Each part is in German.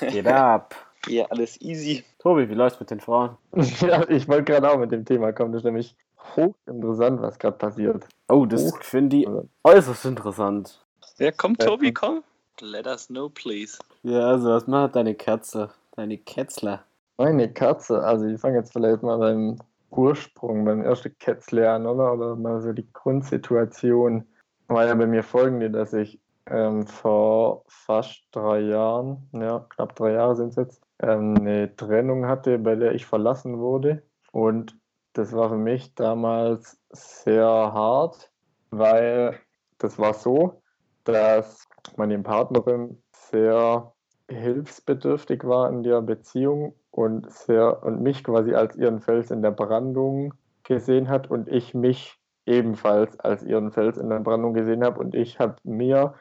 Was geht ab? Ja, alles easy. Tobi, wie läuft's mit den Frauen? Ja, ich wollte gerade auch mit dem Thema kommen. Das ist nämlich hochinteressant, was gerade passiert. Oh, das finde ich äußerst interessant. Ja, komm, Tobi, komm. Let us know, please. Ja, also was macht deine Katze? Deine Kätzler. Meine Katze, also ich fange jetzt vielleicht mal beim Ursprung, beim ersten Kätzle an, oder? Oder mal so die Grundsituation. War ja bei mir folgende, dass ich ähm, vor fast drei Jahren, ja, knapp drei Jahre sind es jetzt, ähm, eine Trennung hatte, bei der ich verlassen wurde. Und das war für mich damals sehr hart, weil das war so, dass meine Partnerin sehr hilfsbedürftig war in der Beziehung und sehr und mich quasi als ihren Fels in der Brandung gesehen hat und ich mich ebenfalls als ihren Fels in der Brandung gesehen habe und ich habe mir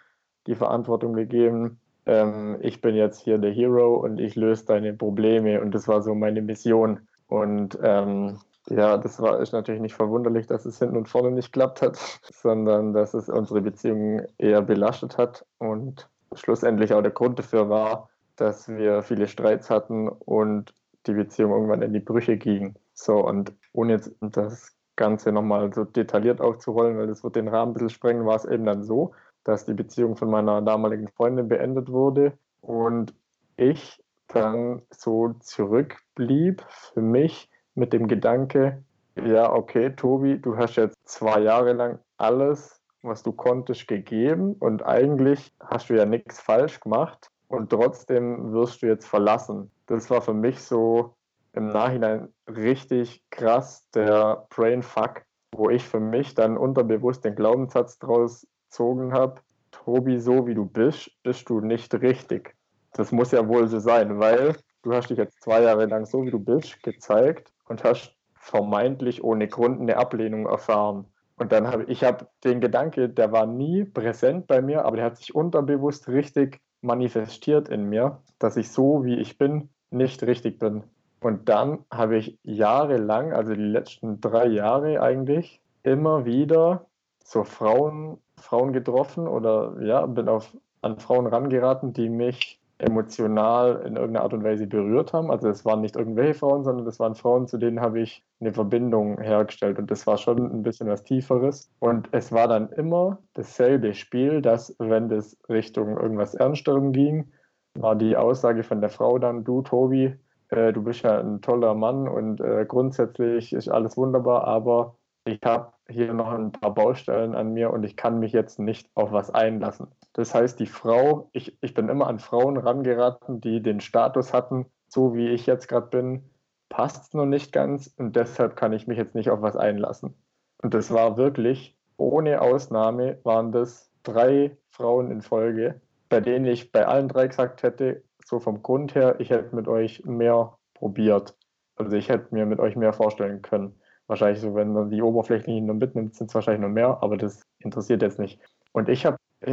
die Verantwortung gegeben, ähm, ich bin jetzt hier der Hero und ich löse deine Probleme. Und das war so meine Mission. Und ähm, ja, das war ist natürlich nicht verwunderlich, dass es hinten und vorne nicht klappt hat, sondern dass es unsere Beziehung eher belastet hat. Und schlussendlich auch der Grund dafür war, dass wir viele Streits hatten und die Beziehung irgendwann in die Brüche ging. So, und ohne jetzt das Ganze nochmal so detailliert aufzurollen, weil das wird den Rahmen ein bisschen sprengen, war es eben dann so, dass die Beziehung von meiner damaligen Freundin beendet wurde und ich dann so zurückblieb für mich mit dem Gedanke, ja, okay, Tobi, du hast jetzt zwei Jahre lang alles, was du konntest, gegeben und eigentlich hast du ja nichts falsch gemacht und trotzdem wirst du jetzt verlassen. Das war für mich so im Nachhinein richtig krass der Brainfuck, wo ich für mich dann unterbewusst den Glaubenssatz draus gezogen habe, Tobi, so wie du bist, bist du nicht richtig. Das muss ja wohl so sein, weil du hast dich jetzt zwei Jahre lang so wie du bist gezeigt und hast vermeintlich ohne Grund eine Ablehnung erfahren. Und dann habe ich habe den Gedanke, der war nie präsent bei mir, aber der hat sich unterbewusst richtig manifestiert in mir, dass ich so wie ich bin nicht richtig bin. Und dann habe ich jahrelang, also die letzten drei Jahre eigentlich, immer wieder so Frauen, Frauen getroffen oder ja, bin auf, an Frauen rangeraten, die mich emotional in irgendeiner Art und Weise berührt haben. Also es waren nicht irgendwelche Frauen, sondern das waren Frauen, zu denen habe ich eine Verbindung hergestellt und das war schon ein bisschen was Tieferes. Und es war dann immer dasselbe Spiel, dass wenn das Richtung irgendwas Ernsterem ging, war die Aussage von der Frau dann, du Tobi, äh, du bist ja ein toller Mann und äh, grundsätzlich ist alles wunderbar, aber ich habe hier noch ein paar Baustellen an mir und ich kann mich jetzt nicht auf was einlassen. Das heißt, die Frau, ich, ich bin immer an Frauen rangeraten, die den Status hatten, so wie ich jetzt gerade bin, passt es noch nicht ganz und deshalb kann ich mich jetzt nicht auf was einlassen. Und das war wirklich, ohne Ausnahme, waren das drei Frauen in Folge, bei denen ich bei allen drei gesagt hätte, so vom Grund her, ich hätte mit euch mehr probiert. Also ich hätte mir mit euch mehr vorstellen können. Wahrscheinlich so, wenn man die Oberflächlichen nur mitnimmt, sind es wahrscheinlich noch mehr, aber das interessiert jetzt nicht. Und ich habe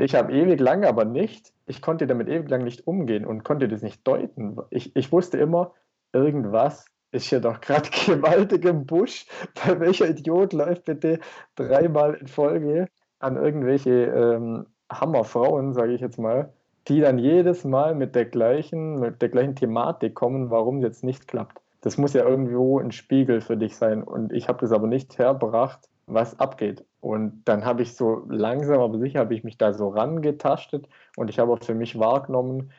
ich habe ewig lang aber nicht, ich konnte damit ewig lang nicht umgehen und konnte das nicht deuten. Ich, ich wusste immer, irgendwas ist hier doch gerade gewaltig im Busch. Bei welcher Idiot läuft bitte dreimal in Folge an irgendwelche ähm, Hammerfrauen, sage ich jetzt mal, die dann jedes Mal mit der gleichen, mit der gleichen Thematik kommen, warum es jetzt nicht klappt. Das muss ja irgendwo ein Spiegel für dich sein. Und ich habe das aber nicht herbracht, was abgeht. Und dann habe ich so langsam, aber sicher, habe ich mich da so rangetastet und ich habe auch für mich wahrgenommen,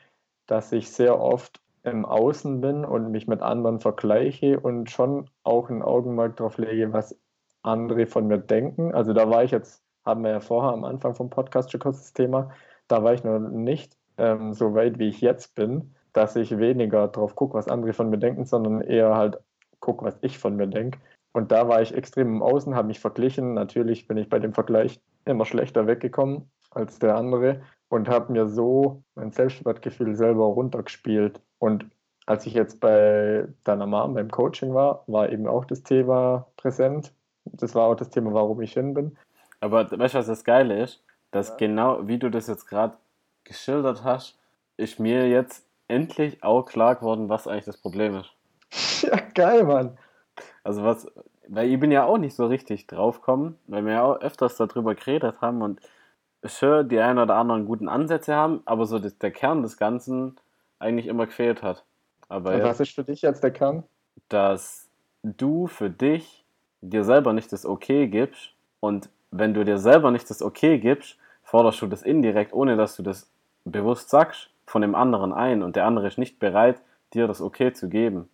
dass ich sehr oft im Außen bin und mich mit anderen vergleiche und schon auch ein Augenmerk darauf lege, was andere von mir denken. Also da war ich jetzt, haben wir ja vorher am Anfang vom Podcast schon kurz das Thema, da war ich noch nicht ähm, so weit, wie ich jetzt bin, dass ich weniger drauf gucke, was andere von mir denken, sondern eher halt gucke, was ich von mir denke. Und da war ich extrem im Außen, habe mich verglichen. Natürlich bin ich bei dem Vergleich immer schlechter weggekommen als der andere und habe mir so mein Selbstwertgefühl selber runtergespielt. Und als ich jetzt bei deiner Mom beim Coaching war, war eben auch das Thema präsent. Das war auch das Thema, warum ich hin bin. Aber weißt du, was das Geile ist? Dass Ja. genau wie du das jetzt gerade geschildert hast, ist mir jetzt endlich auch klar geworden, was eigentlich das Problem ist. Ja, geil, Mann. Also was, weil ich bin ja auch nicht so richtig draufgekommen, weil wir ja auch öfters darüber geredet haben und schon die ein oder anderen guten Ansätze haben, aber so das, der Kern des Ganzen eigentlich immer gefehlt hat. Aber Und was ist für dich jetzt der Kern? dass du für dich dir selber nicht das Okay gibst und wenn du dir selber nicht das Okay gibst, forderst du das indirekt, ohne dass du das bewusst sagst, von dem anderen ein und der andere ist nicht bereit, dir das Okay zu geben,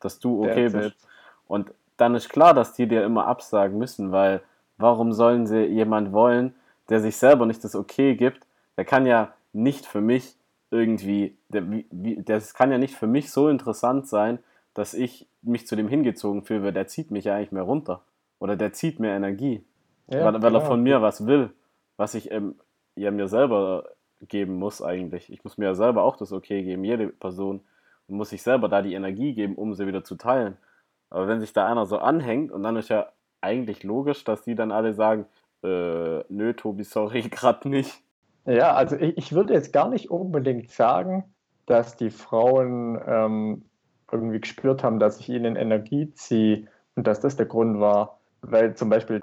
dass du okay That's bist. it. Und dann ist klar, dass die dir immer absagen müssen, weil warum sollen sie jemand wollen, der sich selber nicht das Okay gibt? Der kann ja nicht für mich irgendwie, der, wie, wie, das kann ja nicht für mich so interessant sein, dass ich mich zu dem hingezogen fühle, weil der zieht mich ja eigentlich mehr runter. Oder der zieht mir Energie, Ja, weil, weil er genau. von mir was will, was ich ähm, ja mir selber geben muss eigentlich. Ich muss mir ja selber auch das Okay geben, jede Person. Und muss sich selber da die Energie geben, um sie wieder zu teilen. Aber wenn sich da einer so anhängt und dann ist ja eigentlich logisch, dass die dann alle sagen, äh, nö, Tobi, sorry, gerade nicht. Ja, also ich, ich würde jetzt gar nicht unbedingt sagen, dass die Frauen ähm, irgendwie gespürt haben, dass ich ihnen Energie ziehe und dass das der Grund war. Weil zum Beispiel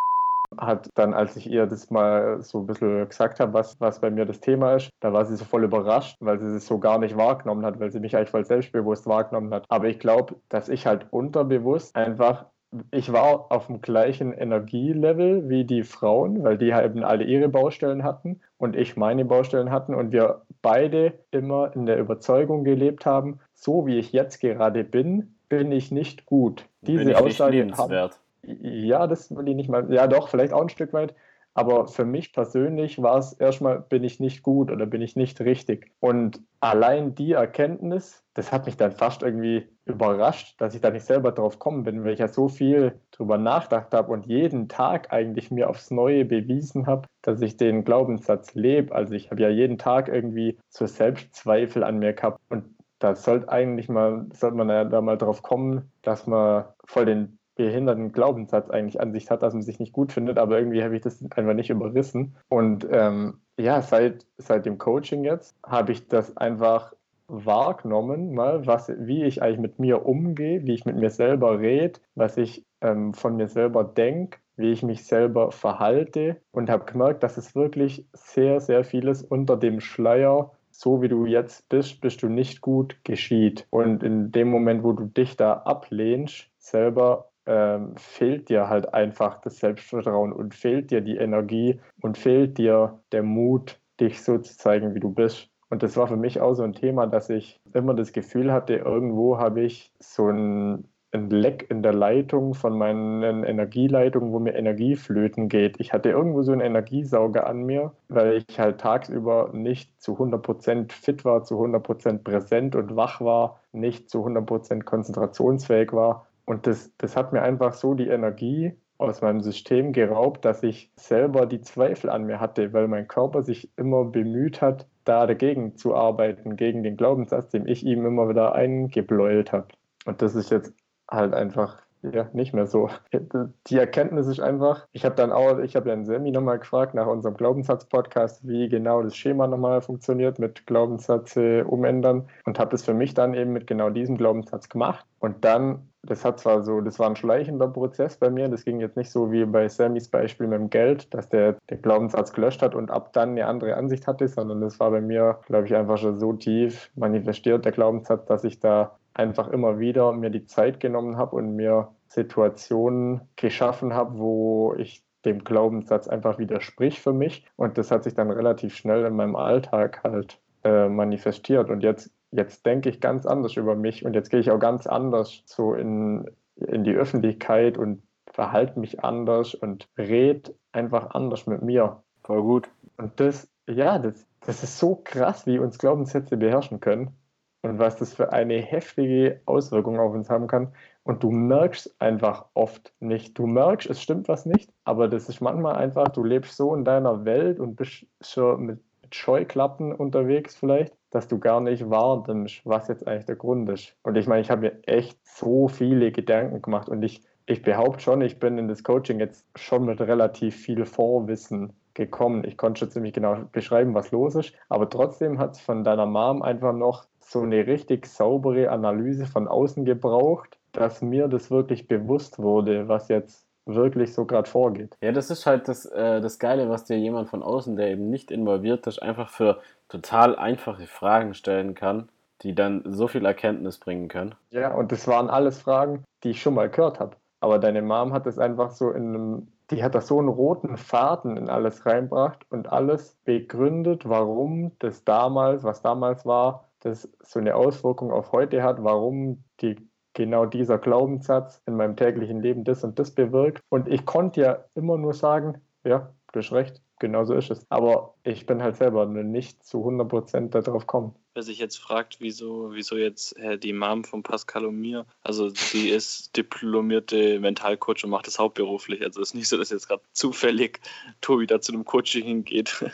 hat dann, als ich ihr das mal so ein bisschen gesagt habe, was, was bei mir das Thema ist, da war sie so voll überrascht, weil sie es so gar nicht wahrgenommen hat, weil sie mich eigentlich voll selbstbewusst wahrgenommen hat. Aber ich glaube, dass ich halt unterbewusst einfach ich war auf dem gleichen Energielevel wie die Frauen, weil die eben alle ihre Baustellen hatten und ich meine Baustellen hatten und wir beide immer in der Überzeugung gelebt haben, so wie ich jetzt gerade bin, bin ich nicht gut. Diese Bin ich nicht Aussage haben. Ja, das will ich nicht mal, ja doch, vielleicht auch ein Stück weit, aber für mich persönlich war es erstmal, bin ich nicht gut oder bin ich nicht richtig. Und allein die Erkenntnis, das hat mich dann fast irgendwie überrascht, dass ich da nicht selber drauf kommen bin, weil ich ja so viel drüber nachgedacht habe und jeden Tag eigentlich mir aufs Neue bewiesen habe, dass ich den Glaubenssatz lebe. Also ich habe ja jeden Tag irgendwie so Selbstzweifel an mir gehabt und da sollte eigentlich mal, sollte man ja da mal drauf kommen, dass man voll den behinderten Glaubenssatz eigentlich an sich hat, dass man sich nicht gut findet, aber irgendwie habe ich das einfach nicht überrissen. Und ähm, ja, seit, seit dem Coaching jetzt habe ich das einfach wahrgenommen, mal, was, wie ich eigentlich mit mir umgehe, wie ich mit mir selber rede, was ich ähm, von mir selber denke, wie ich mich selber verhalte und habe gemerkt, dass es wirklich sehr, sehr vieles unter dem Schleier so wie du jetzt bist, bist du nicht gut geschieht. Und in dem Moment, wo du dich da ablehnst, selber ähm, fehlt dir halt einfach das Selbstvertrauen und fehlt dir die Energie und fehlt dir der Mut, dich so zu zeigen, wie du bist. Und das war für mich auch so ein Thema, dass ich immer das Gefühl hatte, irgendwo habe ich so ein, ein Leck in der Leitung von meinen Energieleitungen, wo mir Energie flöten geht. Ich hatte irgendwo so einen Energiesauger an mir, weil ich halt tagsüber nicht zu 100% fit war, zu 100% präsent und wach war, nicht zu 100% konzentrationsfähig war. Und das, das hat mir einfach so die Energie aus meinem System geraubt, dass ich selber die Zweifel an mir hatte, weil mein Körper sich immer bemüht hat, da dagegen zu arbeiten, gegen den Glaubenssatz, den ich ihm immer wieder eingebläult habe. Und das ist jetzt halt einfach ja, nicht mehr so. Die Erkenntnis ist einfach, ich habe dann auch, ich habe einen Semi nochmal gefragt nach unserem Glaubenssatz-Podcast, wie genau das Schema nochmal funktioniert mit Glaubenssätze umändern und habe das für mich dann eben mit genau diesem Glaubenssatz gemacht. Und dann, das hat zwar so, das war ein schleichender Prozess bei mir, das ging jetzt nicht so wie bei Sammys Beispiel mit dem Geld, dass der, der Glaubenssatz gelöscht hat und ab dann eine andere Ansicht hatte, sondern das war bei mir, glaube ich, einfach schon so tief manifestiert, der Glaubenssatz, dass ich da einfach immer wieder mir die Zeit genommen habe und mir Situationen geschaffen habe, wo ich dem Glaubenssatz einfach widersprich für mich. Und das hat sich dann relativ schnell in meinem Alltag halt äh, manifestiert. Und jetzt, jetzt denke ich ganz anders über mich und jetzt gehe ich auch ganz anders so in, in die Öffentlichkeit und verhalte mich anders und red einfach anders mit mir. Voll gut. Und das, ja, das, das ist so krass, wie uns Glaubenssätze beherrschen können und was das für eine heftige Auswirkung auf uns haben kann. Und du merkst einfach oft nicht. Du merkst, es stimmt was nicht, aber das ist manchmal einfach, du lebst so in deiner Welt und bist schon mit, mit Scheuklappen unterwegs vielleicht, dass du gar nicht wahrnimmst, was jetzt eigentlich der Grund ist. Und ich meine, ich habe mir echt so viele Gedanken gemacht und ich, ich behaupte schon, ich bin in das Coaching jetzt schon mit relativ viel Vorwissen gekommen. Ich konnte schon ziemlich genau beschreiben, was los ist, aber trotzdem hat es von deiner Mom einfach noch so eine richtig saubere Analyse von außen gebraucht, dass mir das wirklich bewusst wurde, was jetzt wirklich so gerade vorgeht. Ja, das ist halt das, äh, das Geile, was dir jemand von außen, der eben nicht involviert ist, einfach für total einfache Fragen stellen kann, die dann so viel Erkenntnis bringen können. Ja, und das waren alles Fragen, die ich schon mal gehört habe. Aber deine Mom hat es einfach so in einem, die hat da so einen roten Faden in alles reinbracht und alles begründet, warum das damals, was damals war, das so eine Auswirkung auf heute hat, warum die genau dieser Glaubenssatz in meinem täglichen Leben das und das bewirkt. Und ich konnte ja immer nur sagen, ja, du hast recht, genau so ist es. Aber ich bin halt selber nicht zu 100% darauf kommen. Wer sich jetzt fragt, wieso, wieso jetzt die Mom von Pascal und mir, also sie ist diplomierte Mentalcoach und macht das hauptberuflich. Also es ist nicht so, dass jetzt gerade zufällig Tobi da zu einem Coaching hingeht.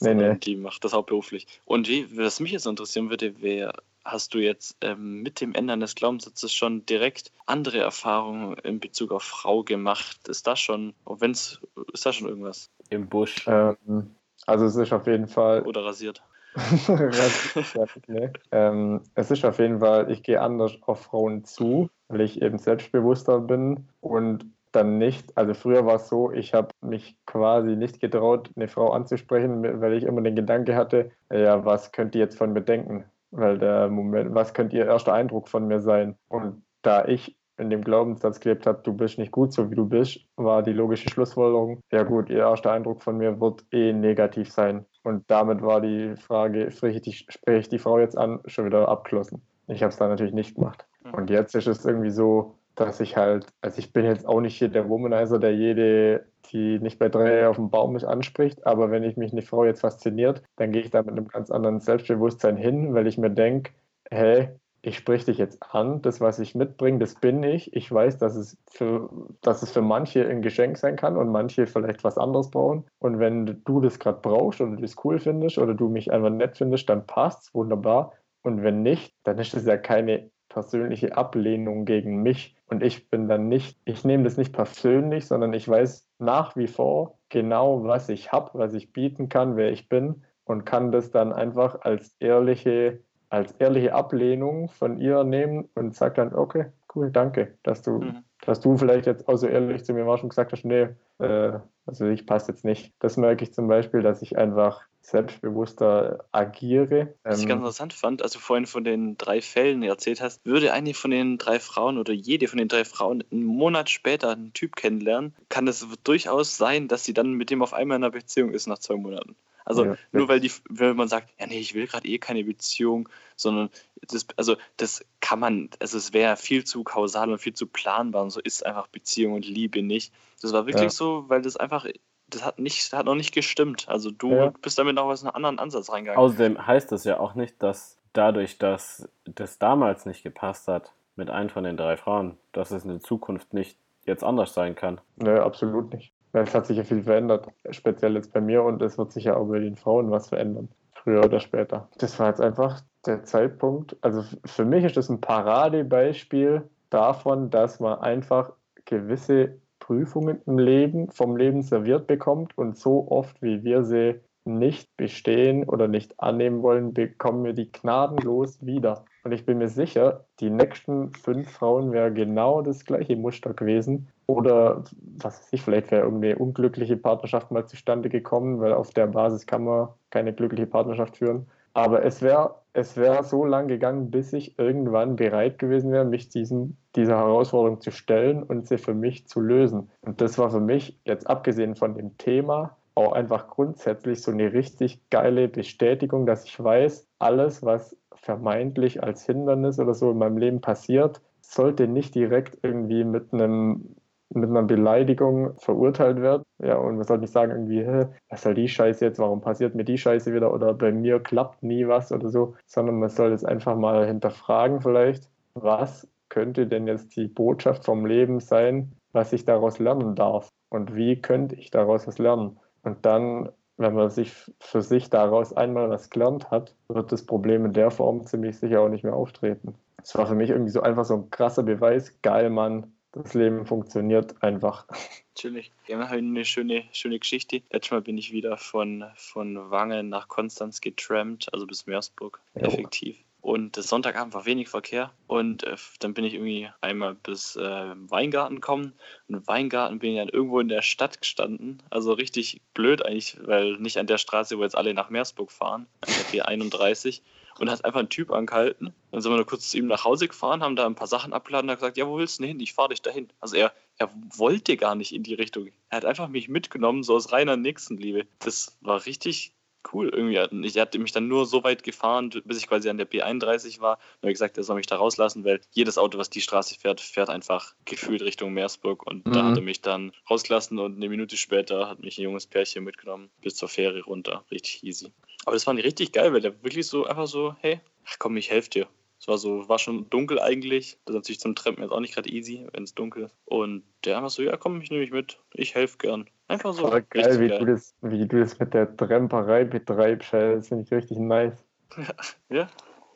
nee, nee. Die macht das hauptberuflich. Und wie, was mich jetzt interessieren würde, wer hast du jetzt ähm, mit dem Ändern des Glaubenssatzes schon direkt andere Erfahrungen in Bezug auf Frau gemacht? Ist das schon, auch wenn es, ist da schon irgendwas? Im Busch. Ähm, also es ist auf jeden Fall. Oder rasiert. nee. ähm, es ist auf jeden Fall, ich gehe anders auf Frauen zu, weil ich eben selbstbewusster bin und dann nicht, also früher war es so, ich habe mich quasi nicht getraut, eine Frau anzusprechen, weil ich immer den Gedanke hatte, ja, was könnt ihr jetzt von mir denken? Weil der Moment, was könnte ihr erster Eindruck von mir sein? Und da ich in dem Glaubenssatz gelebt habe, du bist nicht gut, so wie du bist, war die logische Schlussfolgerung, ja gut, ihr erster Eindruck von mir wird eh negativ sein. Und damit war die Frage, spreche ich die, spreche ich die Frau jetzt an, schon wieder abgeschlossen. Ich habe es dann natürlich nicht gemacht. Mhm. Und jetzt ist es irgendwie so, dass ich halt, also ich bin jetzt auch nicht hier der Womanizer, der jede, die nicht bei drei auf dem Baum ist, anspricht, aber wenn ich mich eine Frau jetzt fasziniert, dann gehe ich da mit einem ganz anderen Selbstbewusstsein hin, weil ich mir denke, hey, ich spreche dich jetzt an, das, was ich mitbringe, das bin ich. Ich weiß, dass es, für, dass es für manche ein Geschenk sein kann und manche vielleicht was anderes brauchen. Und wenn du das gerade brauchst oder du das cool findest oder du mich einfach nett findest, dann passt es wunderbar. Und wenn nicht, dann ist es ja keine persönliche Ablehnung gegen mich. Und ich bin dann nicht, ich nehme das nicht persönlich, sondern ich weiß nach wie vor genau, was ich habe, was ich bieten kann, wer ich bin und kann das dann einfach als ehrliche als ehrliche Ablehnung von ihr nehmen und sagt dann, okay, cool, danke, dass du, mhm. dass du vielleicht jetzt auch so ehrlich zu mir warst und gesagt hast, nee, äh, also ich passe jetzt nicht. Das merke ich zum Beispiel, dass ich einfach selbstbewusster agiere. Was ich ganz ähm, interessant fand, als du vorhin von den drei Fällen erzählt hast, würde eine von den drei Frauen oder jede von den drei Frauen einen Monat später einen Typ kennenlernen, kann es durchaus sein, dass sie dann mit dem auf einmal in einer Beziehung ist nach zwei Monaten. Also ja, nur weil die, wenn man sagt, ja nee, ich will gerade eh keine Beziehung, sondern das, also das kann man, also es wäre viel zu kausal und viel zu planbar und so ist einfach Beziehung und Liebe nicht. Das war wirklich ja. so, weil das einfach, das hat nicht, hat noch nicht gestimmt. Also du ja. bist damit noch aus einem anderen Ansatz reingegangen. Außerdem heißt das ja auch nicht, dass dadurch, dass das damals nicht gepasst hat mit einem von den drei Frauen, dass es in der Zukunft nicht jetzt anders sein kann. Nö, absolut nicht. Es hat sich ja viel verändert, speziell jetzt bei mir und es wird sich ja auch bei den Frauen was verändern, früher oder später. Das war jetzt einfach der Zeitpunkt. Also für mich ist das ein Paradebeispiel davon, dass man einfach gewisse Prüfungen im Leben vom Leben serviert bekommt und so oft, wie wir sie nicht bestehen oder nicht annehmen wollen, bekommen wir die gnadenlos wieder. Und ich bin mir sicher, die nächsten fünf Frauen wäre genau das gleiche Muster gewesen. Oder was weiß ich, vielleicht wäre irgendeine unglückliche Partnerschaft mal zustande gekommen, weil auf der Basis kann man keine glückliche Partnerschaft führen. Aber es wäre es wär so lang gegangen, bis ich irgendwann bereit gewesen wäre, mich diesem, dieser Herausforderung zu stellen und sie für mich zu lösen. Und das war für mich, jetzt abgesehen von dem Thema, auch einfach grundsätzlich so eine richtig geile Bestätigung, dass ich weiß, alles, was vermeintlich als Hindernis oder so in meinem Leben passiert, sollte nicht direkt irgendwie mit einem mit einer Beleidigung verurteilt werden. Ja, und man soll nicht sagen, irgendwie, hä, was soll die Scheiße jetzt, warum passiert mir die Scheiße wieder oder bei mir klappt nie was oder so, sondern man soll es einfach mal hinterfragen vielleicht, was könnte denn jetzt die Botschaft vom Leben sein, was ich daraus lernen darf und wie könnte ich daraus was lernen. Und dann, wenn man sich für sich daraus einmal was gelernt hat, wird das Problem in der Form ziemlich sicher auch nicht mehr auftreten. Es war für mich irgendwie so einfach so ein krasser Beweis, geil, Mann, das Leben funktioniert einfach. Natürlich. Wir haben eine schöne, schöne Geschichte. Letztes Mal bin ich wieder von, von Wangen nach Konstanz getrampt, also bis Meersburg. Jo. Effektiv. Und Sonntagabend war wenig Verkehr und äh, dann bin ich irgendwie einmal bis äh, Weingarten gekommen und im Weingarten bin ich dann irgendwo in der Stadt gestanden, also richtig blöd eigentlich, weil nicht an der Straße, wo jetzt alle nach Meersburg fahren, an der B31 und hat einfach einen Typ angehalten. Dann sind wir nur kurz zu ihm nach Hause gefahren, haben da ein paar Sachen abgeladen und hat gesagt, ja, wo willst du denn hin? Ich fahre dich dahin. Also er, er wollte gar nicht in die Richtung. Er hat einfach mich mitgenommen, so aus reiner Nächstenliebe. Das war richtig cool irgendwie. Ich hatte mich dann nur so weit gefahren, bis ich quasi an der B31 war. Und habe gesagt, er soll mich da rauslassen, weil jedes Auto, was die Straße fährt, fährt einfach gefühlt Richtung Meersburg. Und mhm. da hat er mich dann rausgelassen und eine Minute später hat mich ein junges Pärchen mitgenommen bis zur Fähre runter. Richtig easy. Aber das fand ich richtig geil, weil der wirklich so einfach so, hey, ach komm, ich helfe dir. Es war so, war schon dunkel eigentlich. Das ist natürlich zum Treppen jetzt auch nicht gerade easy, wenn es dunkel ist. Und der einfach so, ja komm, ich nehme mich mit. Ich helfe gern. Einfach so. Aber geil, wie, geil. Du das, wie du das mit der Tremperei betreibst. Das finde ich richtig nice. ja,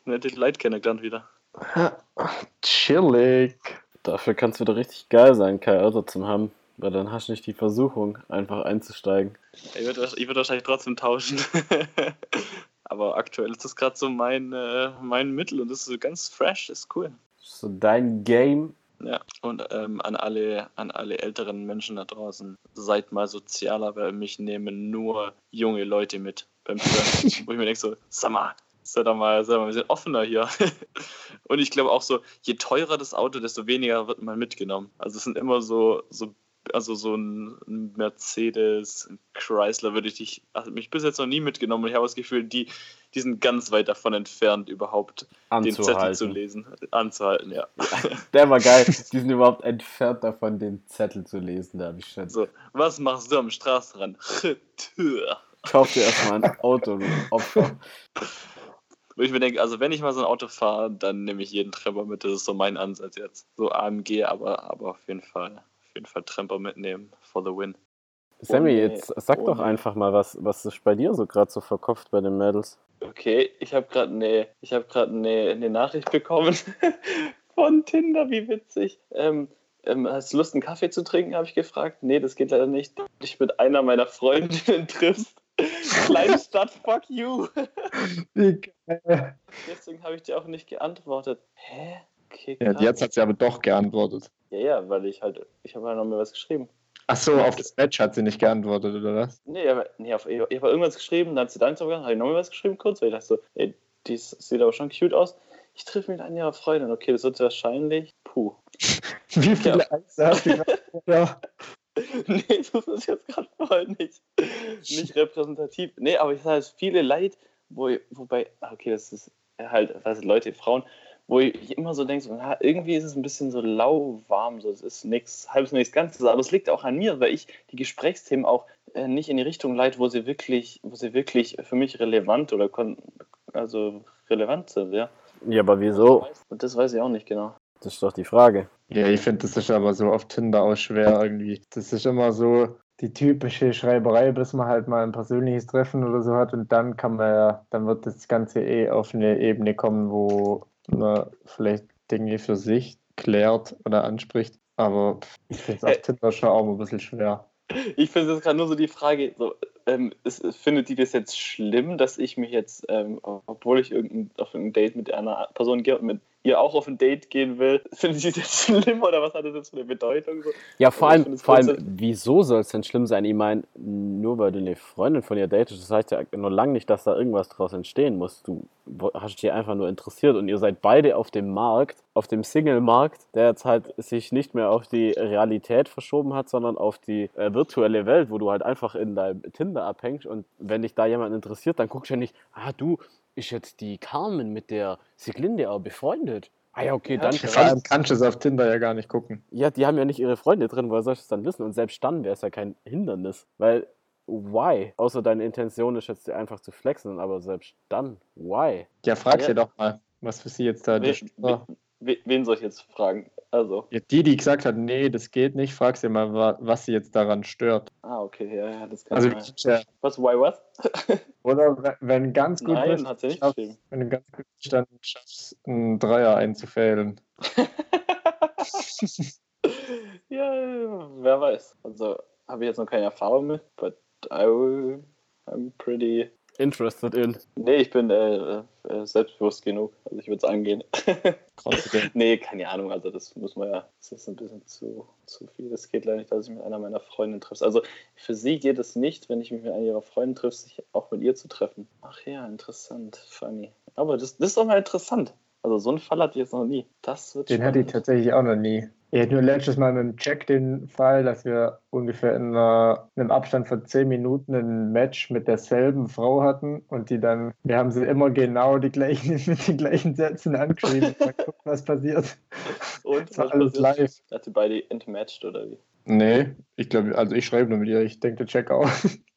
nette Leute kennengelernt wieder. Chillig. Dafür kann es wieder richtig geil sein, kein Auto zu haben. Weil dann hast du nicht die Versuchung, einfach einzusteigen. Ich würde würd wahrscheinlich trotzdem tauschen. Aber aktuell ist das gerade so mein, äh, mein Mittel und das ist so ganz fresh, ist cool. So dein Game. Ja, und ähm, an, alle, an alle älteren Menschen da draußen, seid mal sozialer, weil mich nehmen nur junge Leute mit beim Surfen. Wo ich mir denke so, sag mal, seid doch mal, mal ein bisschen offener hier. und ich glaube auch so, je teurer das Auto, desto weniger wird man mitgenommen. Also es sind immer so, so also so ein Mercedes, ein Chrysler würde ich dich, also mich bis jetzt noch nie mitgenommen und ich habe das Gefühl, die, die sind ganz weit davon entfernt, überhaupt den Zettel zu lesen, anzuhalten, ja. Der war geil, die sind überhaupt entfernt davon, den Zettel zu lesen, da habe ich schon. So, was machst du am Straßenrand? Kauf dir erstmal ein Auto, du Opfer. Wo ich mir denke, also wenn ich mal so ein Auto fahre, dann nehme ich jeden Treffer mit, das ist so mein Ansatz jetzt. So AMG, aber, aber auf jeden Fall jeden Fall Tremper mitnehmen for the win. Sammy, ohne, jetzt sag doch einfach mal, was, was ist bei dir so gerade so verkopft bei den Mädels? Okay, ich habe gerade eine hab eine, eine Nachricht bekommen von Tinder, wie witzig. Ähm, ähm, hast du Lust, einen Kaffee zu trinken, habe ich gefragt. Nee, das geht leider nicht. Ich mit einer meiner Freundinnen triffst. Kleine Stadt, fuck you. Deswegen habe ich dir auch nicht geantwortet. Hä? Okay, ja, jetzt hat sie aber doch geantwortet. Ja, ja, weil ich halt, ich habe halt noch mal was geschrieben. Ach so, auf das Match hat sie nicht geantwortet, oder was? Nee, aber, nee auf, ich habe irgendwas geschrieben, dann hat sie Dank gegangen, habe ich noch mal was geschrieben kurz, weil ich dachte so, ey, die sieht aber schon cute aus. Ich treffe mich einer ihrer Freundin. Okay, das wird wahrscheinlich, puh. Wie viele ja. Eis hast du ja. nee, das ist jetzt gerade voll nicht, nicht repräsentativ. Nee, aber ich sage, es viele Leid, wo, wobei, ah, okay, das ist halt, was Leute, Frauen, wo ich immer so denke, so, na, irgendwie ist es ein bisschen so lauwarm, so es ist nichts, halbes nichts Ganzes, aber es liegt auch an mir, weil ich die Gesprächsthemen auch äh, nicht in die Richtung leite, wo sie wirklich, wo sie wirklich für mich relevant oder also relevant sind, ja. Ja, aber wieso? Und das weiß ich auch nicht genau. Das ist doch die Frage. Ja, ich finde, das ist aber so auf Tinder auch schwer irgendwie. Das ist immer so die typische Schreiberei, bis man halt mal ein persönliches Treffen oder so hat und dann kann man ja, dann wird das Ganze eh auf eine Ebene kommen, wo man vielleicht Dinge für sich klärt oder anspricht. Aber ich finde es auf Tinder schon auch ein bisschen schwer. Ich finde es gerade nur so die Frage, so, ähm, ist, findet die das jetzt schlimm, dass ich mich jetzt, ähm, obwohl ich irgendein, auf ein Date mit einer Person gehe und mit ihr auch auf ein Date gehen will. Findet sie das schlimm oder was hat das jetzt für eine Bedeutung? So? Ja, vor allem, vor allem wieso soll es denn schlimm sein? Ich meine, nur weil du eine Freundin von ihr datest, das heißt ja noch lange nicht, dass da irgendwas draus entstehen muss. Du hast dich einfach nur interessiert und ihr seid beide auf dem Markt, auf dem Single-Markt, der jetzt halt sich nicht mehr auf die Realität verschoben hat, sondern auf die äh, virtuelle Welt, wo du halt einfach in deinem Tinder abhängst und wenn dich da jemand interessiert, dann guckst du ja nicht, ah du, ist jetzt die Carmen mit der Siglinde auch befreundet? Ah ja, okay, ja, dann. Vor allem kannst du es auf Tinder ja gar nicht gucken. Ja, die haben ja nicht ihre Freunde drin, woher sollst du es dann wissen? Und selbst dann wäre es ja kein Hindernis. Weil, why? Außer deine Intention ist jetzt einfach zu flexen, aber selbst dann, why? Ja, frag ja. sie doch mal, was für sie jetzt da. Wen, wen, soll ich jetzt fragen? Also. Ja, die, die gesagt hat, nee, das geht nicht, frag sie mal, was sie jetzt daran stört. Ah, okay, ja, ja, das kann also, sein. Ja. Was, why was? Oder wenn ganz gut Nein, bist, hat sie nicht schaffst, wenn du ganz gut bist, dann schaffst, einen Dreier einzufädeln. ja, wer weiß. Also, habe ich jetzt noch keine Erfahrung mit, but I will, I'm pretty interested in. Nee, ich bin äh, äh, selbstbewusst genug. Also ich würde es angehen. nee, keine Ahnung. Also das muss man ja, das ist ein bisschen zu, zu viel. Es geht leider nicht, dass ich mit einer meiner Freundinnen treffe. Also für sie geht es nicht, wenn ich mich mit einer ihrer Freunde treffe, sich auch mit ihr zu treffen. Ach ja, interessant, funny. Aber das, das ist doch mal interessant. Also so einen Fall hatte ich jetzt noch nie. Das wird Den hatte ich tatsächlich auch noch nie. Ich hatte nur letztes Mal mit dem Check den Fall, dass wir ungefähr in, einer, in einem Abstand von zehn Minuten ein Match mit derselben Frau hatten und die dann, wir haben sie immer genau die gleichen, mit den gleichen Sätzen angeschrieben. Mal gucken, was passiert. Und das war alles passiert? live. Hat sie beide entmatched oder wie? Nee, ich glaube, also ich schreibe nur mit ihr, ich denke, der Check auch.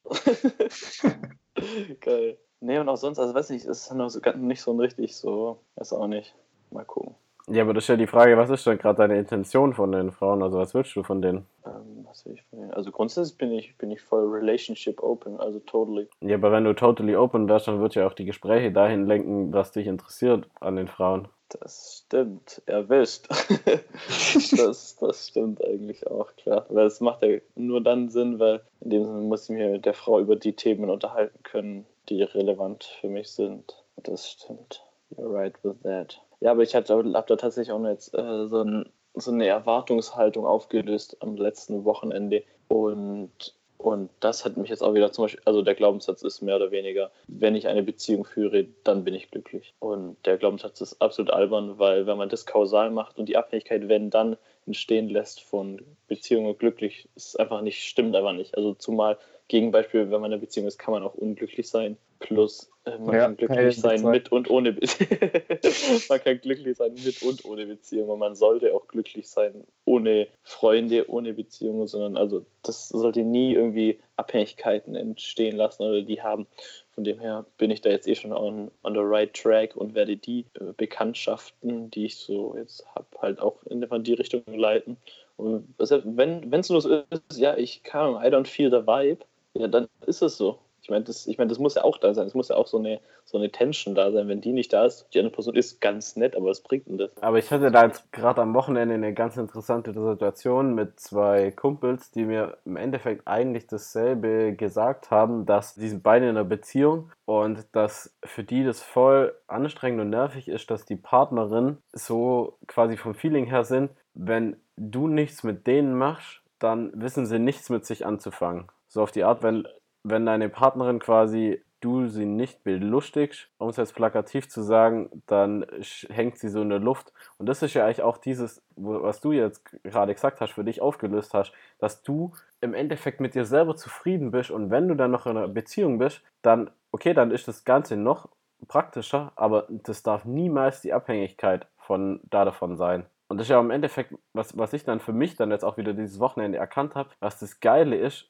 Geil. Nee, und auch sonst, also weiß nicht, ist noch so, nicht so ein richtig so, ist auch nicht. Mal gucken. Ja, aber das ist ja die Frage, was ist denn gerade deine Intention von den Frauen? Also was willst du von denen? Ähm, was will ich von denen? Also grundsätzlich bin ich, bin ich voll relationship open, also totally. Ja, aber wenn du totally open wärst, dann wird ja auch die Gespräche dahin lenken, was dich interessiert an den Frauen. Das stimmt, erwischt. das, das stimmt eigentlich auch, klar. Weil es macht ja nur dann Sinn, weil in dem Sinne muss ich mir mit der Frau über die Themen unterhalten können, die relevant für mich sind. Das stimmt. You're right with that. Ja, aber ich habe da tatsächlich auch jetzt äh, so, ein, so, eine Erwartungshaltung aufgelöst am letzten Wochenende. Und, und das hat mich jetzt auch wieder zum Beispiel, also der Glaubenssatz ist mehr oder weniger, wenn ich eine Beziehung führe, dann bin ich glücklich. Und der Glaubenssatz ist absolut albern, weil wenn man das kausal macht und die Abhängigkeit, wenn dann entstehen lässt von Beziehungen glücklich, ist einfach nicht, stimmt einfach nicht. Also zumal Gegenbeispiel, wenn man in einer Beziehung ist, kann man auch unglücklich sein. Plus äh, man ja, kann glücklich sein mit und ohne Beziehung. man kann glücklich sein mit und ohne Beziehung. Und man sollte auch glücklich sein ohne Freunde, ohne Beziehungen, sondern also das sollte nie irgendwie Abhängigkeiten entstehen lassen oder die haben. Von dem her bin ich da jetzt eh schon on, on the right track und werde die äh, Bekanntschaften, die ich so jetzt habe, halt auch in die Richtung leiten. Und wenn es nur so ist, ja, ich kann, I don't feel the vibe, ja, dann ist es so. Ich meine, das, ich mein, das muss ja auch da sein. Es muss ja auch so eine, so eine Tension da sein. Wenn die nicht da ist, die andere Person ist ganz nett, aber was bringt denn das? Aber ich hatte da jetzt gerade am Wochenende eine ganz interessante Situation mit zwei Kumpels, die mir im Endeffekt eigentlich dasselbe gesagt haben, dass die sind beide in einer Beziehung und dass für die das voll anstrengend und nervig ist, dass die Partnerin so quasi vom Feeling her sind, wenn du nichts mit denen machst, dann wissen sie nichts mit sich anzufangen. So auf die Art, wenn, wenn deine Partnerin quasi du sie nicht belustigst, um es jetzt plakativ zu sagen, dann hängt sie so in der Luft. Und das ist ja eigentlich auch dieses, was du jetzt gerade gesagt hast, für dich aufgelöst hast, dass du im Endeffekt mit dir selber zufrieden bist und wenn du dann noch in einer Beziehung bist, dann, okay, dann ist das Ganze noch praktischer, aber das darf niemals die Abhängigkeit von, da davon sein. Und das ist ja im Endeffekt, was, was ich dann für mich dann jetzt auch wieder dieses Wochenende erkannt habe, was das Geile ist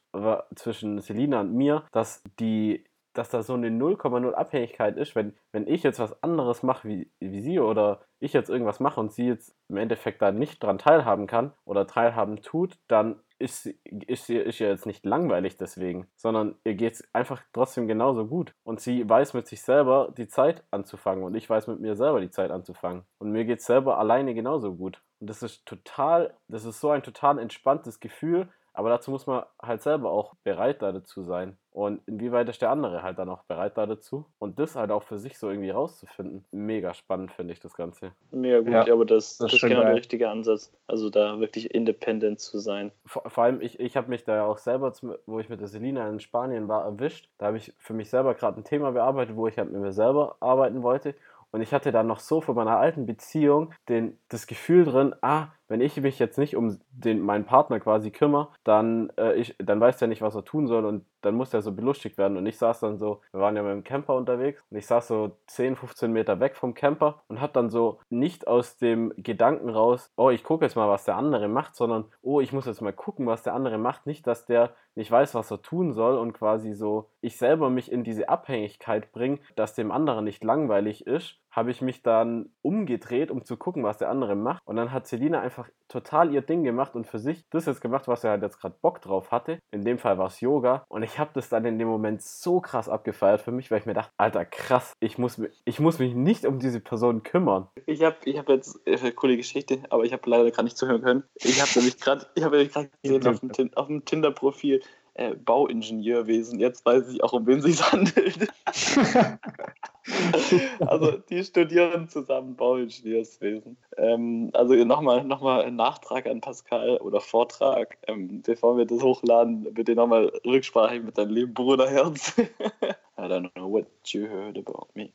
zwischen Selina und mir, dass die dass da so eine 0,0 Abhängigkeit ist, wenn, wenn ich jetzt was anderes mache wie, wie sie oder ich jetzt irgendwas mache und sie jetzt im Endeffekt da nicht dran teilhaben kann oder teilhaben tut, dann ist, ist, ist ja jetzt nicht langweilig deswegen, sondern ihr geht es einfach trotzdem genauso gut. Und sie weiß mit sich selber die Zeit anzufangen und ich weiß mit mir selber die Zeit anzufangen. Und mir geht es selber alleine genauso gut. Und das ist total, das ist so ein total entspanntes Gefühl, aber dazu muss man halt selber auch bereit dazu sein. Und inwieweit ist der andere halt dann auch bereit dazu? Und das halt auch für sich so irgendwie rauszufinden. Mega spannend finde ich das Ganze. Mega gut, ja, aber das, das, das ist genau der richtige Ansatz. Also da wirklich independent zu sein. Vor, vor allem, ich, ich habe mich da auch selber, zum, wo ich mit der Selina in Spanien war, erwischt. Da habe ich für mich selber gerade ein Thema bearbeitet, wo ich halt mit mir selber arbeiten wollte. Und ich hatte dann noch so von meiner alten Beziehung den, das Gefühl drin, ah, wenn ich mich jetzt nicht um den, meinen Partner quasi kümmere, dann, äh, ich, dann weiß der nicht, was er tun soll und dann muss er so belustigt werden. Und ich saß dann so, wir waren ja mit dem Camper unterwegs und ich saß so 10, 15 Meter weg vom Camper und hab dann so nicht aus dem Gedanken raus, oh, ich gucke jetzt mal, was der andere macht, sondern, oh, ich muss jetzt mal gucken, was der andere macht. Nicht, dass der nicht weiß, was er tun soll und quasi so ich selber mich in diese Abhängigkeit bringe, dass dem anderen nicht langweilig ist, habe ich mich dann umgedreht, um zu gucken, was der andere macht. Und dann hat Selina einfach total ihr Ding gemacht und für sich das jetzt gemacht, was er halt jetzt gerade Bock drauf hatte. In dem Fall war es Yoga. Und ich habe das dann in dem Moment so krass abgefeiert für mich, weil ich mir dachte, Alter, krass, ich muss, ich muss mich nicht um diese Person kümmern. Ich habe ich hab jetzt äh, eine coole Geschichte, aber ich habe leider gerade nicht zuhören können. Ich habe nämlich gerade, ich habe nämlich gerade gesehen auf dem, auf dem Tinder-Profil, äh, Bauingenieurwesen. Jetzt weiß ich auch, um wen es sich handelt. also die studieren zusammen Bauingenieurswesen. Ähm, also nochmal noch mal ein Nachtrag an Pascal oder Vortrag. Ähm, bevor wir das hochladen, bitte nochmal Rücksprache mit deinem lieben Bruder Herz. I don't know what you heard about me.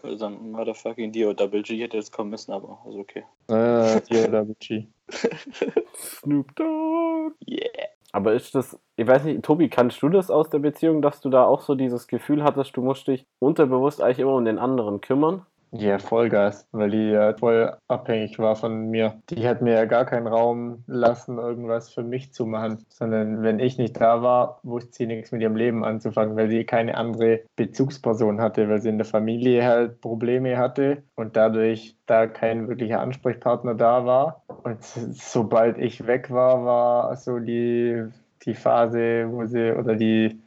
Cause I'm motherfucking D.O.G. hätte jetzt kommen müssen, aber ist okay. Äh, D.O.G. Snoop Dogg. Yeah. Aber ist das, ich weiß nicht, Tobi, kannst du das aus der Beziehung, dass du da auch so dieses Gefühl hattest, du musst dich unterbewusst eigentlich immer um den anderen kümmern? Ja, Vollgas, weil die ja voll abhängig war von mir. Die hat mir ja gar keinen Raum lassen, irgendwas für mich zu machen, sondern wenn ich nicht da war, wusste sie nichts mit ihrem Leben anzufangen, weil sie keine andere Bezugsperson hatte, weil sie in der Familie halt Probleme hatte und dadurch da kein wirklicher Ansprechpartner da war. Und sobald ich weg war, war so die, die Phase, wo sie oder die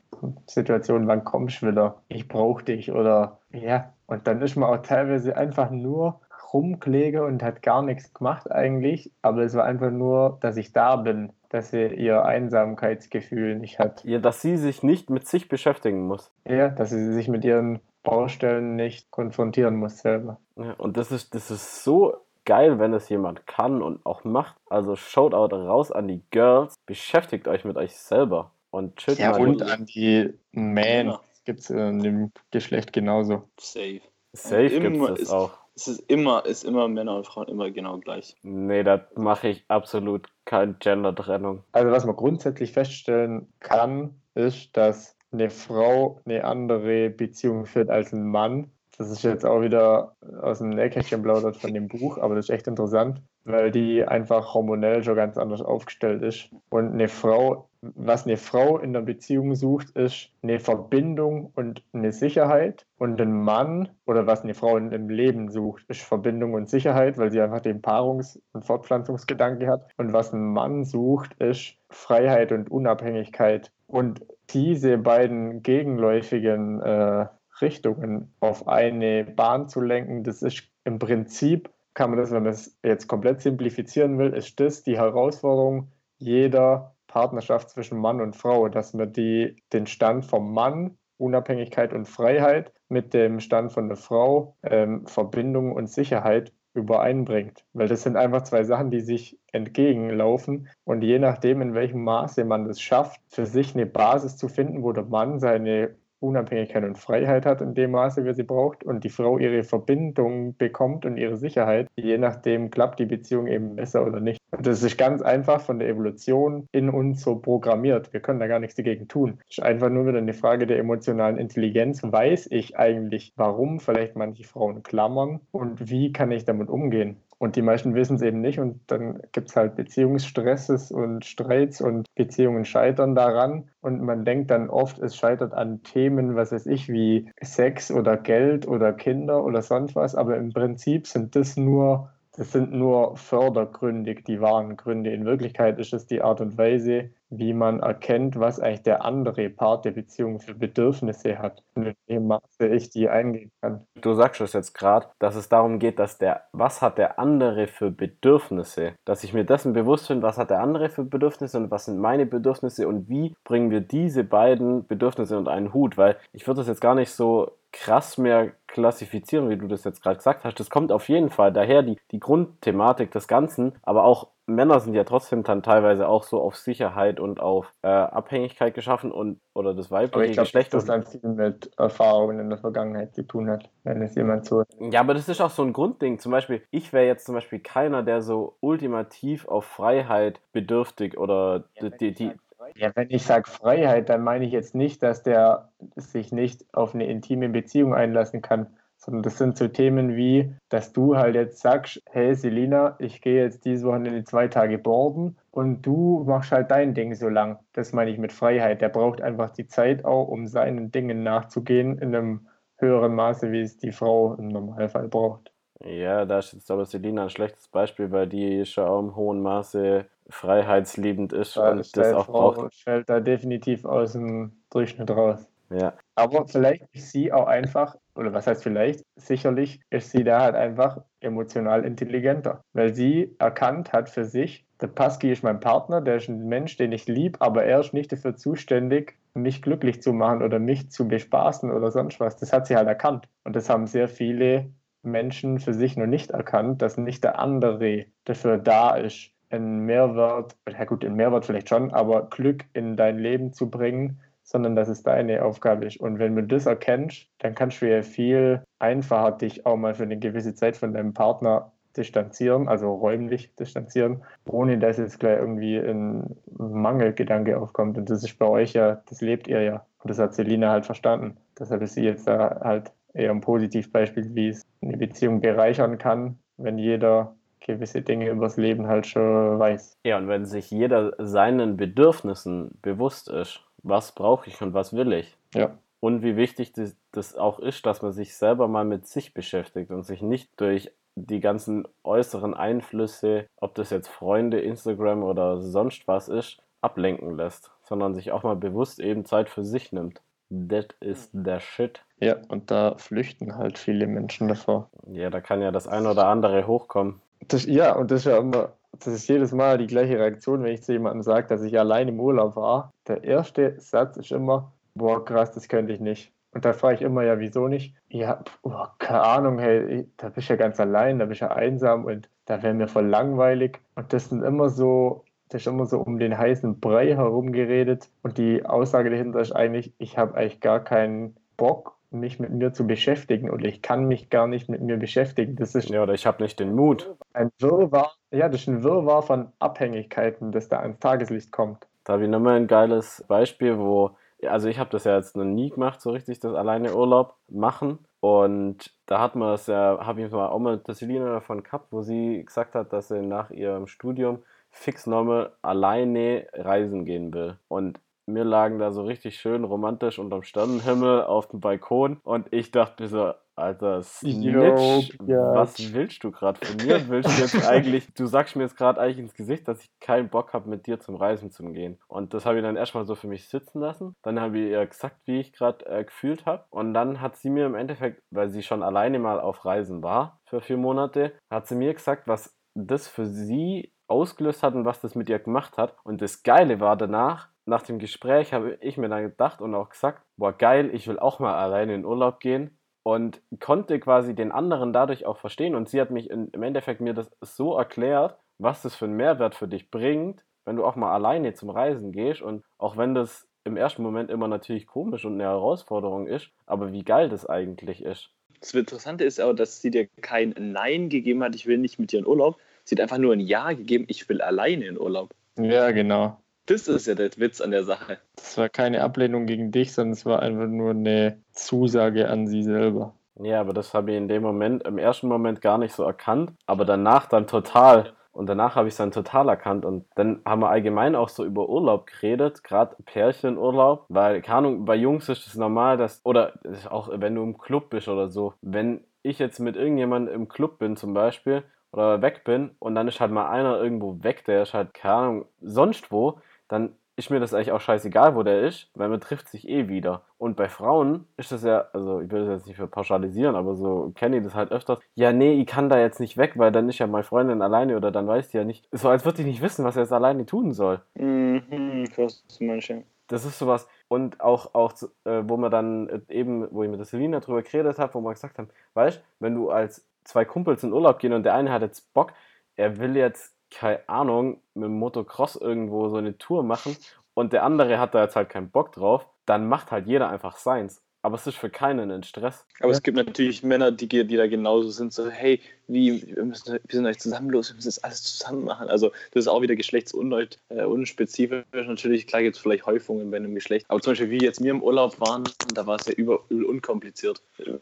Situation, wann kommst du wieder? Ich brauche dich oder ja, und dann ist man auch teilweise einfach nur rumgelegen und hat gar nichts gemacht eigentlich, aber es war einfach nur, dass ich da bin, dass sie ihr Einsamkeitsgefühl nicht hat. Ja, dass sie sich nicht mit sich beschäftigen muss. Ja, dass sie sich mit ihren Baustellen nicht konfrontieren muss selber. Ja, und das ist, das ist so geil, wenn es jemand kann und auch macht. Also Shoutout raus an die Girls, beschäftigt euch mit euch selber und chillt Ja, mal. und an die Man. Gibt es in dem Geschlecht genauso. Safe. Safe das ist- auch. Es ist immer, ist immer Männer und Frauen immer genau gleich. Nee, da mache ich absolut keine Gender-Trennung. Also was man grundsätzlich feststellen kann, ist, dass eine Frau eine andere Beziehung führt als ein Mann. Das ist jetzt auch wieder aus dem Nähkästchen plaudert von dem Buch, aber das ist echt interessant, weil die einfach hormonell schon ganz anders aufgestellt ist. Und eine Frau, was eine Frau in der Beziehung sucht, ist eine Verbindung und eine Sicherheit. Und ein Mann oder was eine Frau in dem Leben sucht, ist Verbindung und Sicherheit, weil sie einfach den Paarungs- und Fortpflanzungsgedanke hat. Und was ein Mann sucht, ist Freiheit und Unabhängigkeit. Und diese beiden gegenläufigen äh, Richtungen auf eine Bahn zu lenken, das ist im Prinzip, kann man das, wenn man es jetzt komplett simplifizieren will, ist das die Herausforderung jeder Partnerschaft zwischen Mann und Frau, dass man die, den Stand vom Mann, Unabhängigkeit und Freiheit, mit dem Stand von der Frau, ähm, Verbindung und Sicherheit übereinbringt. Weil das sind einfach zwei Sachen, die sich entgegenlaufen. Und je nachdem, in welchem Maße man es schafft, für sich eine Basis zu finden, wo der Mann seine Unabhängigkeit und Freiheit hat in dem Maße, wie sie braucht, und die Frau ihre Verbindung bekommt und ihre Sicherheit, je nachdem klappt die Beziehung eben besser oder nicht. Das ist ganz einfach von der Evolution in uns so programmiert. Wir können da gar nichts dagegen tun. Es ist einfach nur wieder eine Frage der emotionalen Intelligenz. Weiß ich eigentlich, warum vielleicht manche Frauen klammern und wie kann ich damit umgehen? Und die meisten wissen es eben nicht. Und dann gibt es halt Beziehungsstresses und Streits und Beziehungen scheitern daran. Und man denkt dann oft, es scheitert an Themen, was weiß ich, wie Sex oder Geld oder Kinder oder sonst was, aber im Prinzip sind das nur, das sind nur fördergründig die wahren Gründe. In Wirklichkeit ist es die Art und Weise, wie man erkennt, was eigentlich der andere Part der Beziehung für Bedürfnisse hat in welchem Maße ich die eingehen kann. Du sagst es jetzt gerade, dass es darum geht, dass der, was hat der andere für Bedürfnisse? Dass ich mir dessen bewusst bin, was hat der andere für Bedürfnisse und was sind meine Bedürfnisse und wie bringen wir diese beiden Bedürfnisse unter einen Hut? Weil ich würde das jetzt gar nicht so krass mehr klassifizieren, wie du das jetzt gerade gesagt hast. Das kommt auf jeden Fall daher, die, die Grundthematik des Ganzen, aber auch Männer sind ja trotzdem dann teilweise auch so auf Sicherheit und auf äh, Abhängigkeit geschaffen und oder das Aber weibliche ich glaube, Geschlecht. das dann viel mit Erfahrungen in der Vergangenheit zu tun hat, wenn es jemand so. Ja, aber das ist auch so ein Grundding. Zum Beispiel, ich wäre jetzt zum Beispiel keiner, der so ultimativ auf Freiheit bedürftig oder die, die, die Ja, wenn ich sage Freiheit, dann meine ich jetzt nicht, dass der sich nicht auf eine intime Beziehung einlassen kann, sondern das sind so Themen wie, dass du halt jetzt sagst, hey Selina, ich gehe jetzt diese Wochenende zwei Tage boarden und du machst halt dein Ding so lang. Das meine ich mit Freiheit. Der braucht einfach die Zeit auch, um seinen Dingen nachzugehen in einem höheren Maße, wie es die Frau im Normalfall braucht. Ja, da ist jetzt aber Selina ein schlechtes Beispiel, weil die schon auch im hohen Maße freiheitsliebend ist Da und das auch Frau braucht. fällt da definitiv aus dem Durchschnitt raus. Ja. Aber vielleicht ist sie auch einfach, oder was heißt vielleicht, sicherlich ist sie da halt einfach emotional intelligenter, weil sie erkannt hat für sich, der Pasky ist mein Partner, der ist ein Mensch, den ich liebe, aber er ist nicht dafür zuständig, mich glücklich zu machen oder mich zu bespaßen oder sonst was. Das hat sie halt erkannt. Und das haben sehr viele Menschen für sich noch nicht erkannt, dass nicht der andere dafür da ist, einen Mehrwert, ja gut, einen Mehrwert vielleicht schon, aber Glück in dein Leben zu bringen, sondern dass es deine Aufgabe ist. Und wenn du das erkennst, dann kannst du ja viel einfacher dich auch mal für eine gewisse Zeit von deinem Partner distanzieren, also räumlich distanzieren, ohne dass jetzt gleich irgendwie ein Mangelgedanke aufkommt. Und das ist bei euch ja, das lebt ihr ja. Und das hat Selina halt verstanden. Deshalb ist sie jetzt da halt eher ein Positivbeispiel, wie es eine Beziehung bereichern kann, wenn jeder gewisse Dinge übers Leben halt schon weiß. Ja, und wenn sich jeder seinen Bedürfnissen bewusst ist, was brauche ich und was will ich? Ja. Und wie wichtig das, das auch ist, dass man sich selber mal mit sich beschäftigt und sich nicht durch die ganzen äußeren Einflüsse, ob das jetzt Freunde, Instagram oder sonst was ist, ablenken lässt, sondern sich auch mal bewusst eben Zeit für sich nimmt. That is the shit. Ja, und da flüchten halt viele Menschen davor. Ja, da kann ja das eine oder andere hochkommen. Das, ja, und das ist ja immer, das ist jedes Mal die gleiche Reaktion, wenn ich zu jemandem sage, dass ich allein im Urlaub war. Der erste Satz ist immer, boah, krass, das könnte ich nicht. Und da frage ich immer, ja, wieso nicht? Ja, oh, keine Ahnung, hey, da bist du ja ganz allein, da bist du ja einsam und da wäre mir voll langweilig. Und das sind immer so, das ist immer so um den heißen Brei herumgeredet. Und die Aussage dahinter ist eigentlich, ich habe eigentlich gar keinen Bock, mich mit mir zu beschäftigen oder ich kann mich gar nicht mit mir beschäftigen. Das ist ja, oder ich habe nicht den Mut. Ein Wirrwarr, ja, das ist ein Wirrwarr von Abhängigkeiten, das da ans Tageslicht kommt. Da habe ich nochmal ein geiles Beispiel, wo also ich habe das ja jetzt noch nie gemacht, so richtig, das alleine Urlaub machen. Und da hat man das ja, habe ich mal auch mal das Selina davon gehabt, wo sie gesagt hat, dass sie nach ihrem Studium fix nochmal alleine reisen gehen will. Und wir lagen da so richtig schön romantisch unterm Sternenhimmel auf dem Balkon und ich dachte mir so, Alter, Snitch, was willst du gerade von mir? Willst du jetzt eigentlich, du sagst mir jetzt gerade eigentlich ins Gesicht, dass ich keinen Bock habe, mit dir zum Reisen zu gehen. Und das habe ich dann erstmal so für mich sitzen lassen. Dann habe ich ihr gesagt, wie ich gerade äh, gefühlt habe. Und dann hat sie mir im Endeffekt, weil sie schon alleine mal auf Reisen war für vier Monate, hat sie mir gesagt, was das für sie ausgelöst hat und was das mit ihr gemacht hat. Und das Geile war danach, nach dem Gespräch habe ich mir dann gedacht und auch gesagt, boah geil, ich will auch mal alleine in Urlaub gehen und konnte quasi den anderen dadurch auch verstehen. Und sie hat mich in, im Endeffekt mir das so erklärt, was das für einen Mehrwert für dich bringt, wenn du auch mal alleine zum Reisen gehst. Und auch wenn das im ersten Moment immer natürlich komisch und eine Herausforderung ist, aber wie geil das eigentlich ist. Das Interessante ist auch, dass sie dir kein Nein gegeben hat, ich will nicht mit dir in Urlaub. Sie hat einfach nur ein Ja gegeben, ich will alleine in Urlaub. Ja, genau. Das ist ja der Witz an der Sache. Das war keine Ablehnung gegen dich, sondern es war einfach nur eine Zusage an sie selber. Ja, aber das habe ich in dem Moment, im ersten Moment gar nicht so erkannt, aber danach dann total. Und danach habe ich es dann total erkannt. Und dann haben wir allgemein auch so über Urlaub geredet, gerade Pärchenurlaub, weil, keine Ahnung, bei Jungs ist es normal, dass, oder auch wenn du im Club bist oder so, wenn ich jetzt mit irgendjemandem im Club bin zum Beispiel oder weg bin und dann ist halt mal einer irgendwo weg, der ist halt, keine Ahnung, sonst wo, dann ist mir das eigentlich auch scheißegal, wo der ist, weil man trifft sich eh wieder. Und bei Frauen ist das ja, also ich will das jetzt nicht für pauschalisieren, aber so kenne ich das halt öfters. Ja, nee, ich kann da jetzt nicht weg, weil dann ist ja meine Freundin alleine oder dann weiß die ja nicht. So als würde ich nicht wissen, was er jetzt alleine tun soll. Mhm, was manche. Das ist sowas. Und auch, auch äh, wo man dann eben, wo ich mit der Selina drüber geredet habe, wo wir gesagt haben, weißt wenn du als zwei Kumpels in Urlaub gehen und der eine hat jetzt Bock, er will jetzt keine Ahnung, mit dem Motocross irgendwo so eine Tour machen und der andere hat da jetzt halt keinen Bock drauf, dann macht halt jeder einfach seins aber es ist für keinen ein Stress. Aber ja. es gibt natürlich Männer, die, die da genauso sind, so, hey, wie, wir, müssen, wir sind euch zusammen los, wir müssen das alles zusammen machen. Also das ist auch wieder geschlechtsunspezifisch. Äh, natürlich, klar gibt es vielleicht Häufungen bei einem Geschlecht, aber zum Beispiel wie jetzt wir im Urlaub waren, da war es ja überall unkompliziert.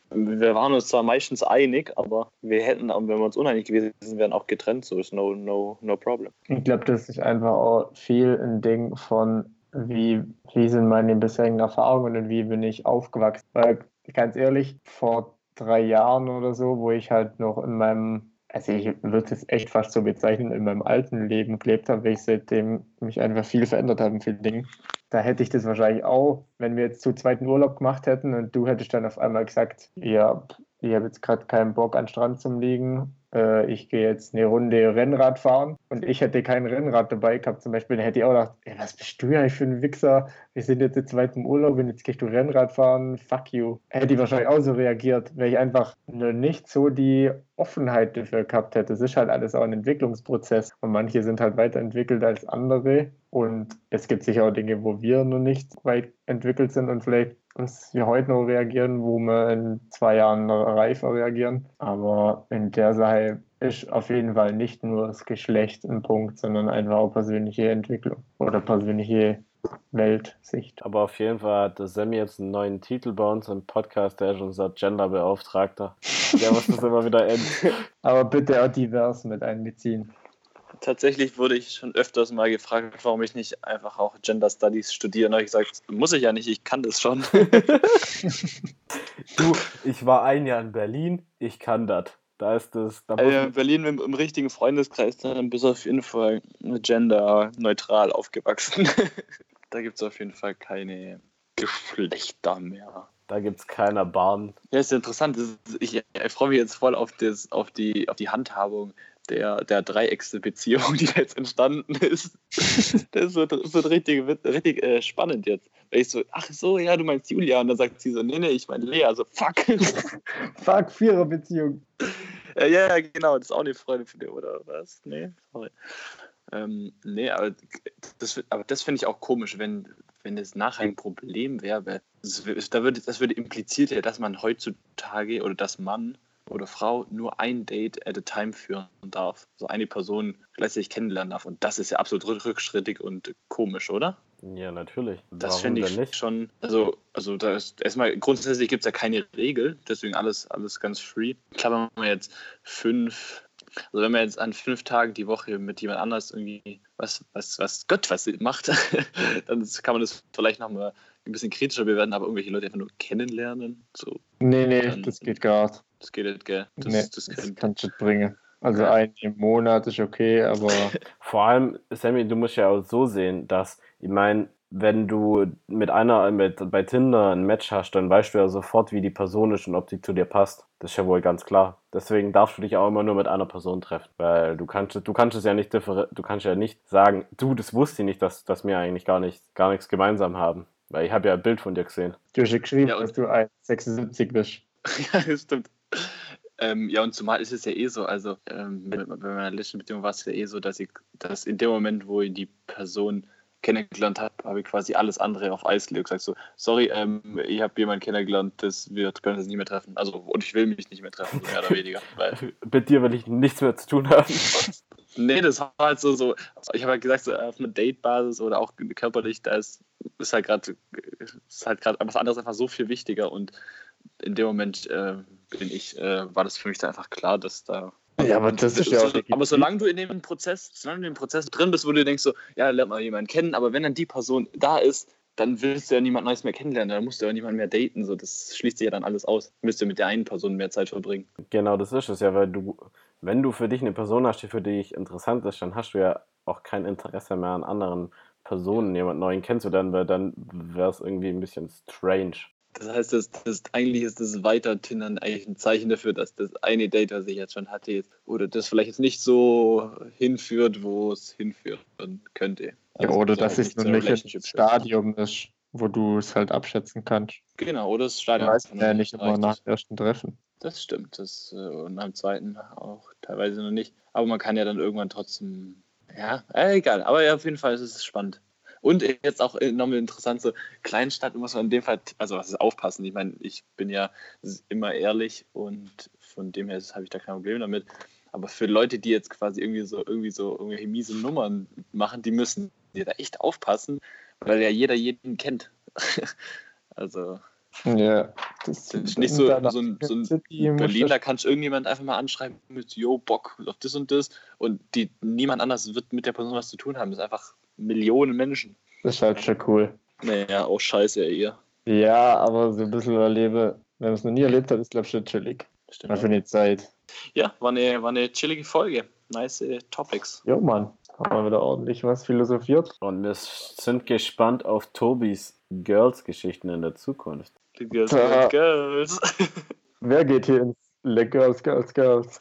Wir waren uns zwar meistens einig, aber wir hätten, wenn wir uns uneinig gewesen wären, auch getrennt, so ist no, no, no problem. Ich glaube, das ist einfach auch viel ein Ding von wie, wie sind meine bisherigen Erfahrungen und wie bin ich aufgewachsen. Weil ganz ehrlich, vor drei Jahren oder so, wo ich halt noch in meinem also ich würde es echt fast so bezeichnen, in meinem alten Leben gelebt habe, weil ich seitdem mich einfach viel verändert habe in vielen Dingen. Da hätte ich das wahrscheinlich auch, wenn wir jetzt zu zweiten Urlaub gemacht hätten und du hättest dann auf einmal gesagt, ja, ich habe jetzt gerade keinen Bock an Strand zum Liegen äh, ich gehe jetzt eine Runde Rennrad fahren und ich hätte kein Rennrad dabei gehabt zum Beispiel, dann hätte ich auch gedacht, ey, was bist du eigentlich für ein Wichser? Wir sind jetzt jetzt weit im Urlaub und jetzt gehst du Rennrad fahren, fuck you. Hätte ich wahrscheinlich auch so reagiert, weil ich einfach nur nicht so die Offenheit dafür gehabt hätte. Es ist halt alles auch ein Entwicklungsprozess und manche sind halt weiterentwickelt als andere und es gibt sicher auch Dinge, wo wir noch nicht weit entwickelt sind und vielleicht dass wir heute noch reagieren, wo wir in zwei Jahren reifer reagieren. Aber in der Sache ist auf jeden Fall nicht nur das Geschlecht ein Punkt, sondern einfach auch persönliche Entwicklung oder persönliche Weltsicht. Aber auf jeden Fall hat Sammy jetzt einen neuen Titel bei uns im Podcast, der ist unser Genderbeauftragter. Der muss das immer wieder enden. Aber bitte auch divers mit einbeziehen tatsächlich wurde ich schon öfters mal gefragt, warum ich nicht einfach auch Gender Studies studiere. Und habe ich gesagt, muss ich ja nicht, ich kann das schon. du, ich war ein Jahr in Berlin, ich kann das. Da ist das. Da also Berlin im, im, richtigen Freundeskreis, dann bist du auf jeden Fall genderneutral aufgewachsen. da gibt es auf jeden Fall keine Geschlechter mehr. Da gibt es keine Bahn. Ja, ist interessant. Ich, ich freue mich jetzt voll auf, das, auf, die, auf die Handhabung der, der Dreiecksbeziehung, die jetzt entstanden ist. Das wird, das wird richtig, wird richtig äh, spannend jetzt. Weil ich so, ach so, ja, du meinst Julia. Und dann sagt sie so, nee, nee, ich meine Lea. Also, fuck. fuck, Viererbeziehung. Ja, ja, genau. Das ist auch eine Freundin von dir, oder was? Nee, sorry. Ähm, nee, aber das, aber das finde ich auch komisch, wenn, wenn das nachher ein Problem wäre. Das, da würde, das würde impliziert ja, dass man heutzutage oder dass man oder Frau nur ein Date at a time führen darf. So eine Person gleichzeitig kennenlernen darf. Und das ist ja absolut rückschrittig und komisch, oder? Ja, natürlich. Das finde ich nicht? schon. Also, also da ist erstmal grundsätzlich gibt es ja keine Regel, deswegen alles, alles ganz free. Klar, wenn man jetzt fünf, also wenn man jetzt an fünf Tagen die Woche mit jemand anders irgendwie was, was, was Gott was macht, dann kann man das vielleicht nochmal ein bisschen kritischer bewerten, aber irgendwelche Leute einfach nur kennenlernen. So, nee, nee, dann, das geht gar nicht. Das geht nicht, gell? Das, nee, das, das kannst du nicht bringen. Also ein im Monat ist okay, aber. Vor allem, Sammy, du musst ja auch so sehen, dass, ich meine, wenn du mit einer mit, bei Tinder ein Match hast, dann weißt du ja sofort, wie die Person ist und ob sie zu dir passt. Das ist ja wohl ganz klar. Deswegen darfst du dich auch immer nur mit einer Person treffen. Weil du kannst, du kannst es ja nicht du kannst ja nicht sagen, du, das wusste ich nicht, dass, dass wir eigentlich gar, nicht, gar nichts gemeinsam haben. Weil ich habe ja ein Bild von dir gesehen. Du hast ja geschrieben, ja, dass du 1,76 bist. ja, das stimmt. Ähm, ja, und zumal ist es ja eh so, also ähm, bei meiner letzten Beziehung war es ja eh so, dass ich, dass in dem Moment, wo ich die Person kennengelernt habe, habe ich quasi alles andere auf Eis gelegt und gesagt so, sorry, ähm, ich habe jemanden kennengelernt, das wir können uns nicht mehr treffen. Also, und ich will mich nicht mehr treffen, so mehr oder weniger. Weil Mit dir will ich nichts mehr zu tun haben. nee, das war halt so, so ich habe halt gesagt, so auf einer Date-Basis oder auch körperlich, da ist, ist halt gerade ist halt gerade was anderes einfach so viel wichtiger und in dem Moment äh, bin ich, äh, war das für mich da einfach klar, dass da. Ja, aber das ist ja auch. Aber solange du in dem Prozess, solange du in dem Prozess drin bist, wo du denkst so, ja, lernt mal jemanden kennen, aber wenn dann die Person da ist, dann willst du ja niemand Neues mehr kennenlernen, dann musst du ja niemand mehr daten. So, das schließt sich ja dann alles aus. Du müsst ja mit der einen Person mehr Zeit verbringen. Genau, das ist es ja, weil du, wenn du für dich eine Person hast, die für dich interessant ist, dann hast du ja auch kein Interesse mehr an anderen Personen, jemand Neuen kennenzulernen, weil dann wäre es irgendwie ein bisschen strange. Das heißt, das, das, eigentlich ist das Weiter-Tindern eigentlich ein Zeichen dafür, dass das eine Date, das ich jetzt schon hatte, oder das vielleicht jetzt nicht so hinführt, wo es hinführen könnte. Also ja, oder dass es noch nicht ein Stadium ist, wo du es halt abschätzen kannst. Genau, oder das Stadium. Du weißt ja nicht immer nach dem ersten Treffen. Das stimmt, das, äh, und am zweiten auch teilweise noch nicht. Aber man kann ja dann irgendwann trotzdem, ja, äh, egal. Aber ja, auf jeden Fall ist es spannend. Und jetzt auch nochmal interessant, so Kleinstadt muss man in dem Fall, also was ist aufpassen. Ich meine, ich bin ja immer ehrlich und von dem her habe ich da kein Problem damit. Aber für Leute, die jetzt quasi irgendwie so irgendwie so irgendwelche miese Nummern machen, die müssen dir da echt aufpassen, weil ja jeder jeden kennt. also ja, das, das ist nicht so, so ein, so ein Berliner kannst irgendjemand einfach mal anschreiben mit Jo, Bock auf das und das und die, niemand anders wird mit der Person was zu tun haben. Das ist einfach Millionen Menschen. Das ist halt schon cool. Naja, auch scheiße eher. Ja, aber so ein bisschen erlebe, wenn man es noch nie erlebt hat, ist glaube ich schon chillig. Stimmt. Für die Zeit. Ja, war eine, war eine chillige Folge. Nice äh, Topics. Jo, Mann. Haben wir wieder ordentlich was philosophiert. Und wir sind gespannt auf Tobis Girls-Geschichten in der Zukunft. The Girls, Da- Girls, Girls. Wer geht hier ins Le Girls, Girls, Girls?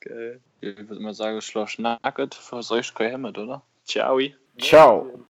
Geil. Ich würde mal sagen, Schloss Nugget für euch gehemmt, oder? Ciao. Ciao!